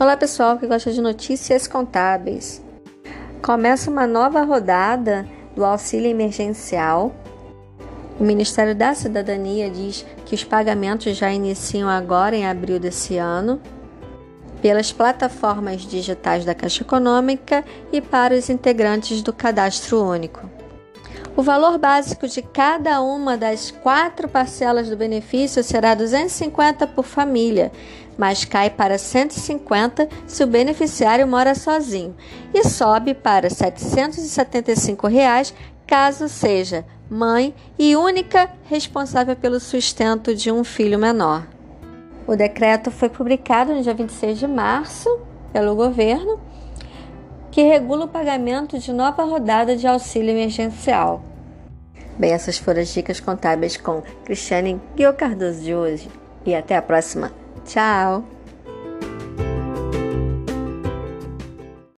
Olá pessoal que gosta de notícias contábeis. Começa uma nova rodada do auxílio emergencial. O Ministério da Cidadania diz que os pagamentos já iniciam agora em abril desse ano pelas plataformas digitais da Caixa Econômica e para os integrantes do Cadastro Único. O valor básico de cada uma das quatro parcelas do benefício será 250 por família, mas cai para 150 se o beneficiário mora sozinho e sobe para 775 reais caso seja mãe e única responsável pelo sustento de um filho menor. O decreto foi publicado no dia 26 de março pelo governo, que regula o pagamento de nova rodada de auxílio emergencial. Bem, essas foram as dicas contábeis com Cristiane Guio Cardoso de hoje. E até a próxima! Tchau!